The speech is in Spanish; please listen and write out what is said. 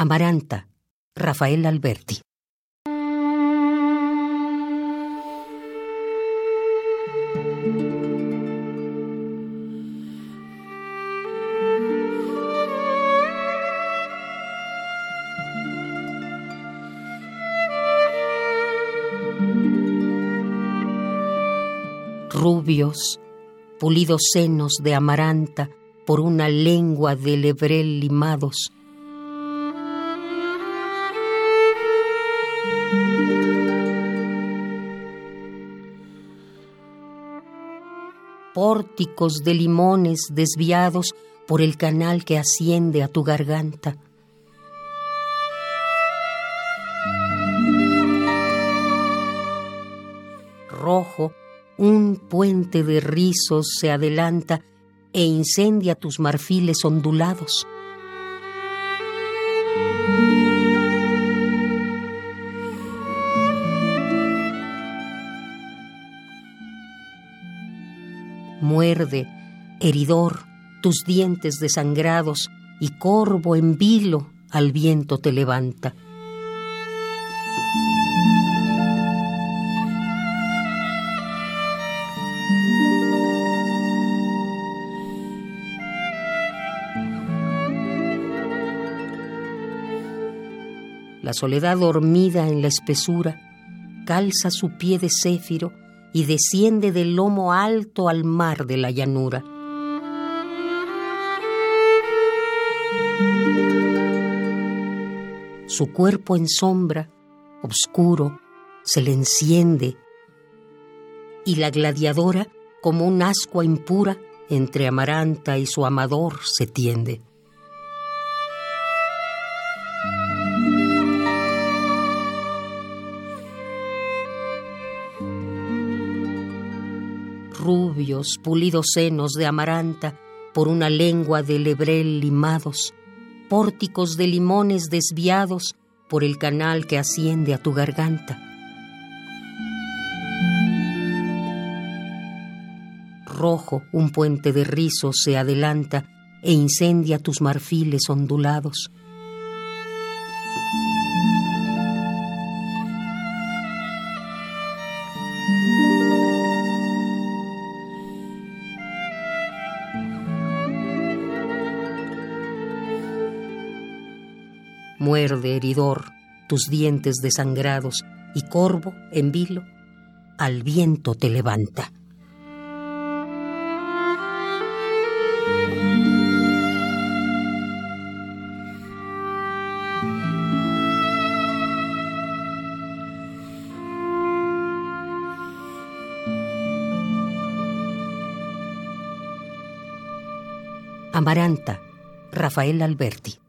Amaranta, Rafael Alberti. Rubios, pulidos senos de amaranta por una lengua de lebrel limados, pórticos de limones desviados por el canal que asciende a tu garganta. Rojo, un puente de rizos se adelanta e incendia tus marfiles ondulados. Muerde, heridor, tus dientes desangrados, y corvo en vilo al viento te levanta. La soledad dormida en la espesura calza su pie de céfiro y desciende del lomo alto al mar de la llanura. Su cuerpo en sombra, oscuro, se le enciende y la gladiadora, como un ascua impura, entre Amaranta y su amador se tiende. Rubios, pulidos senos de amaranta por una lengua de lebrel limados, pórticos de limones desviados por el canal que asciende a tu garganta. Rojo un puente de rizos se adelanta e incendia tus marfiles ondulados. Muerde heridor tus dientes desangrados y corvo en vilo al viento te levanta. Amaranta, Rafael Alberti.